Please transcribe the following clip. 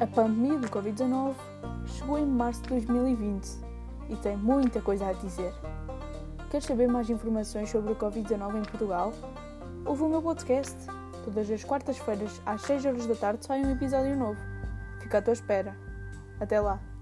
A pandemia do Covid-19 chegou em março de 2020 e tem muita coisa a dizer. Queres saber mais informações sobre o Covid-19 em Portugal? Ouve o meu podcast. Todas as quartas-feiras, às 6 horas da tarde, sai um episódio novo. Fica à tua espera. Até lá!